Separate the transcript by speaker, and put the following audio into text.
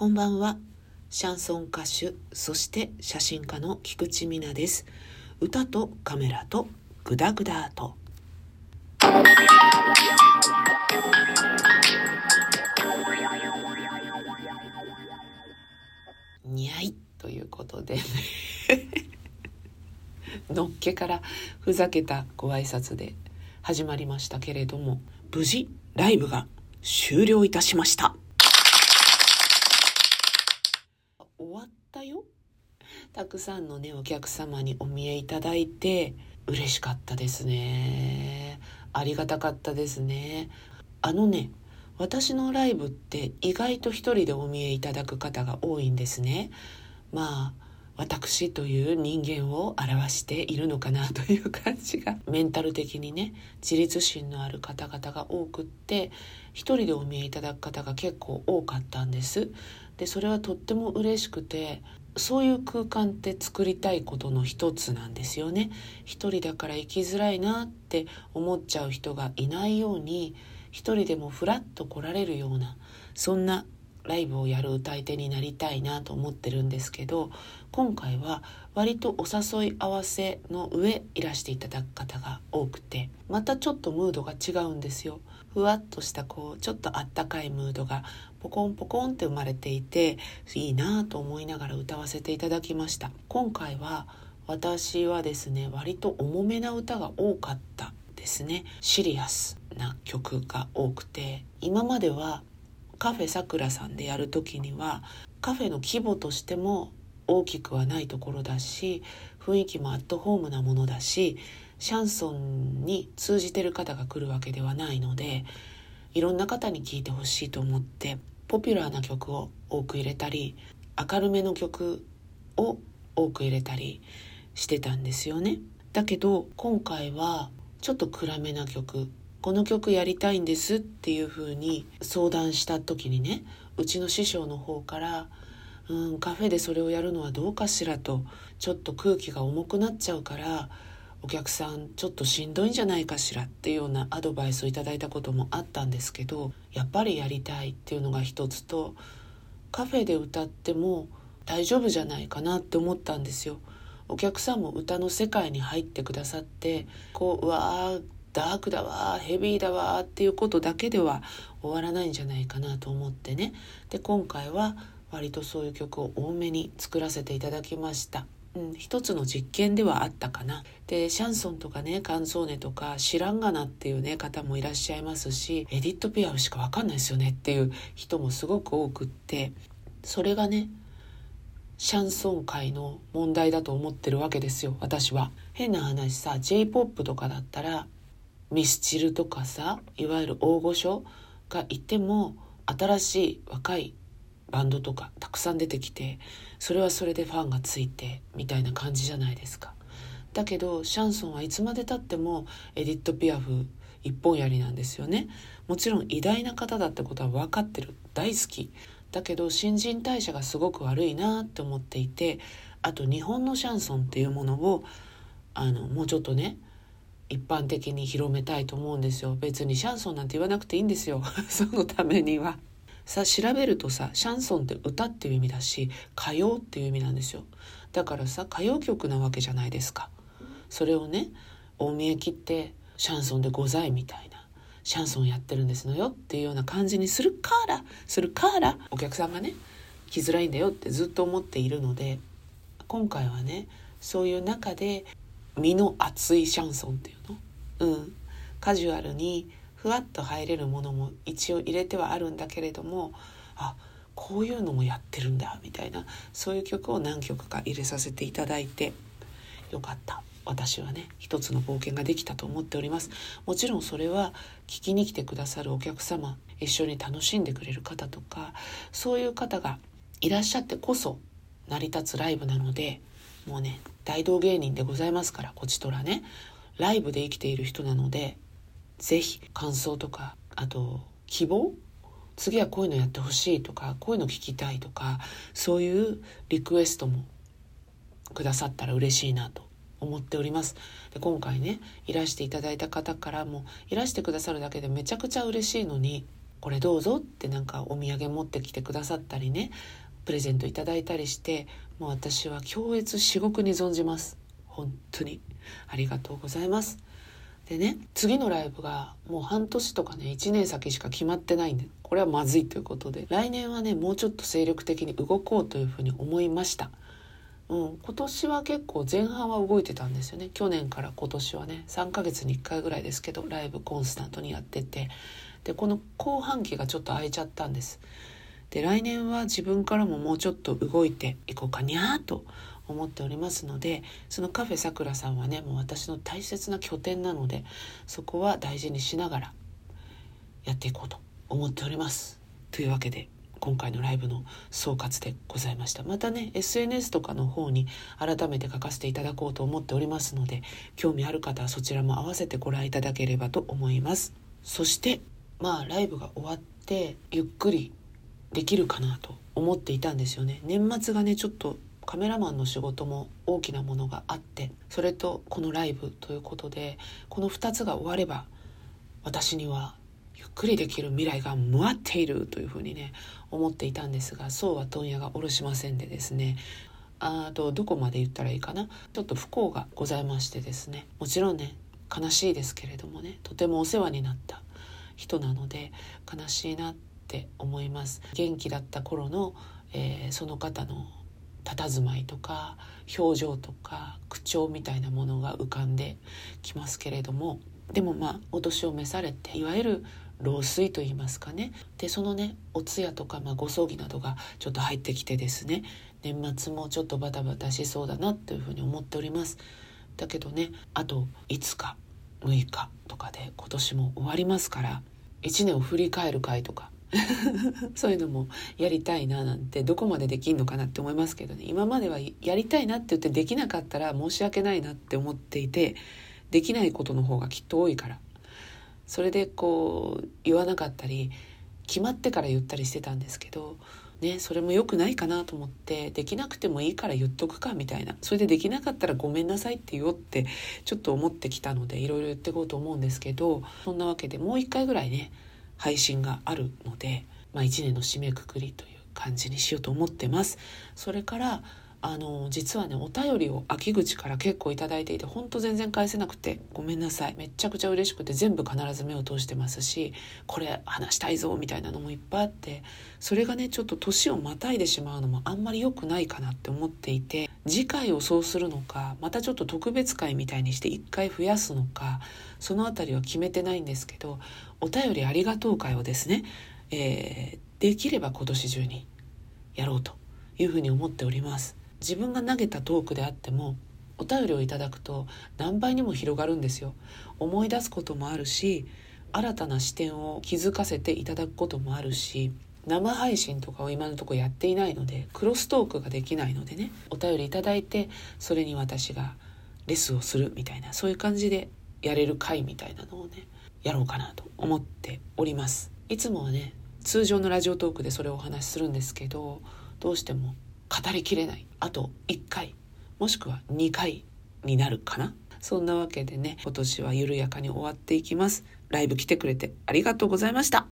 Speaker 1: こんばんは。シャンソン歌手、そして写真家の菊池美奈です。歌とカメラとグダグダと。にゃいということで のっけからふざけたご挨拶で始まりましたけれども無事ライブが終了いたしました終わったよたくさんのねお客様にお見えいただいて嬉しかったですね。ありがたかったですね。あのね私のライブって意外と一人でお見えいただく方が多いんですね。まあ私という人間を表しているのかなという感じがメンタル的にね自立心のある方々が多くって一人でお見えいただく方が結構多かったんです。でそれはとっても嬉しくてそういう空間って作りたいことの一つなんですよね。一人だから生きづらいなって思っちゃう人がいないように一人でもふらっと来られるようなそんなライブをやる歌い手になりたいなと思ってるんですけど今回は割とお誘い合わせの上いらしていただく方が多くてまたちょっとムードが違うんですよ。ふわっとしたこうちょっとあったかいムードがポコンポコンって生まれていていいなと思いながら歌わせていただきました。今回は私はですね割と重めな歌が多かったですね。シリアスな曲が多くて今まではカフェさくらさんでやる時にはカフェの規模としても大きくはないところだし雰囲気もアットホームなものだしシャンソンに通じてる方が来るわけではないのでいろんな方に聴いてほしいと思ってポピュラーな曲を多く入れたり明るめの曲を多く入れたりしてたんですよね。だけど今回はちょっと暗めな曲この曲やりたいんですっていう風に相談した時にねうちの師匠の方から「うんカフェでそれをやるのはどうかしら」とちょっと空気が重くなっちゃうからお客さんちょっとしんどいんじゃないかしらっていうようなアドバイスをいただいたこともあったんですけどやっぱりやりたいっていうのが一つとカフェで歌っても大丈夫じゃないかなって思ったんですよ。お客さんも歌の世界に入ってくださってこううわーダークだわヘビーだわっていうことだけでは終わらないんじゃないかなと思ってねで今回は割とそういう曲を多めに作らせていただきました。うん、一つの実験ではあったかな。で、シャンソンとかね、カンソーネとか知らんがなっていうね、方もいらっしゃいますし、エディット・ピアフしかわかんないですよねっていう人もすごく多くって、それがね、シャンソン界の問題だと思ってるわけですよ、私は。変な話さ、J-POP とかだったら、ミスチルとかさいわゆる大御所がいても新しい若いバンドとかたくさん出てきてそれはそれでファンがついてみたいな感じじゃないですか。だけどシャンソンはいつまでたってもエディット・ピアフ一本やりなんですよね。もちろん偉大な方だってことは分かってる大好き。だけど新陳代謝がすごく悪いなって思っていてあと日本のシャンソンっていうものをあのもうちょっとね一般的に広めたいと思うんですよ別にシャンソンなんて言わなくていいんですよ そのためにはさ調べるとさシャンソンって歌っていう意味だし歌謡っていう意味なんですよ。だからさ歌謡曲なわけじゃないですか。それをね大見え切ってシャンソンでございみたいなシャンソンやってるんですのよ。っていうような感じにするからするからお客さんがね来づらいんだよってずっと思っているので今回はねそういう中で身の厚いシャンソンっていうの？うん。カジュアルにふわっと入れるものも一応入れてはあるんだけれどもあこういうのもやってるんだみたいなそういう曲を何曲か入れさせていただいてよかった。私はね一つの冒険ができたと思っております。もちろんそれは聞きに来てくださるお客様一緒に楽しんでくれる方とかそういう方がいらっしゃってこそ成り立つライブなのでもうね大道芸人でございますからこちとらねライブで生きている人なので是非感想とかあと希望？次はこういうのやってほしいとかこういうの聞きたいとかそういうリクエストもくださったら嬉しいなと。思っております。で今回ねいらしていただいた方からもいらしてくださるだけでめちゃくちゃ嬉しいのにこれどうぞってなんかお土産持ってきてくださったりねプレゼントいただいたりしてもう私は強烈至極に存じます。本当にありがとうございます。でね次のライブがもう半年とかね1年先しか決まってないんでこれはまずいということで来年はねもうちょっと精力的に動こうというふうに思いました。うん、今年は結構前半は動いてたんですよね。去年から今年はね3ヶ月に1回ぐらいですけどライブコンスタントにやってて。でこの後半期がちょっと空いちゃったんです。で来年は自分からももうちょっと動いていこうかにゃーと思っておりますのでそのカフェさくらさんはねもう私の大切な拠点なのでそこは大事にしながらやっていこうと思っております。というわけで今回のライブの総括でございました。またね SNS とかの方に改めて書かせていただこうと思っておりますので興味ある方はそちらも合わせてご覧いただければと思います。そしてまあライブが終わってゆっくりできるかなと思っていたんですよね。年末がねちょっとカメラマンの仕事も大きなものがあってそれとこのライブということでこの2つが終われば私にはゆっくりできる未来が待っているというふうにね思っていたんですがそうは問屋がおろしませんでですね。あとどこまで言ったらいいかな。ちょっと不幸がございましてですね。もちろんね悲しいですけれどもねとてもお世話になった人なので悲しいなって思います。元気だった頃の、えー、その方の佇まいとか表情とか口調みたいなものが浮かんできますけれどもでもまあお年を召されていわゆる老衰と言いますかね。でそのねお通夜とか、まあ、ご葬儀などがちょっと入ってきてですね年末もちょっとバタバタしそうだなというふうに思っております。だけどねあと5日6日とかで今年も終わりますから1年を振り返る会とか そういうのもやりたいななんてどこまでできんのかなって思いますけどね。今まではやりたいなって言ってできなかったら申し訳ないなって思っていてできないことの方がきっと多いから。それでこう言わなかったり決まってから言ったりしてたんですけどね、それも良くないかなと思ってできなくてもいいから言っとくかみたいな。それでできなかったらごめんなさいって言おうってちょっと思ってきたのでいろいろ言っていこうと思うんですけどそんなわけでもう一回ぐらいね配信があるので、まあ、1年の締めくくりという感じにしようと思ってます。それからあの実はねお便りを秋口から結構頂いていてほんと全然返せなくてごめんなさいめっちゃくちゃ嬉しくて全部必ず目を通してますしこれ話したいぞみたいなのもいっぱいあってそれがねちょっと年をまたいでしまうのもあんまり良くないかなって思っていて次回をそうするのかまたちょっと特別会みたいにして一回増やすのかその辺りは決めてないんですけどお便りありがとう会をですね、えー、できれば今年中にやろうというふうに思っております。自分が投げたトークであってもお便りをいただくと何倍にも広がるんですよ。思い出すこともあるし新たな視点を気づかせていただくこともあるし生配信とかを今のところやっていないのでクロストークができないのでねお便りいただいてそれに私がレスをするみたいなそういう感じでやれる回みたいなのをねやろうかなと思っております。いつもはね通常のラジオトークでそれをお話しするんですけどどうしても語りきれない。あと1回。もしくは2回になるかな。そんなわけでね今年は緩やかに終わっていきます。ライブ来てくれてありがとうございました。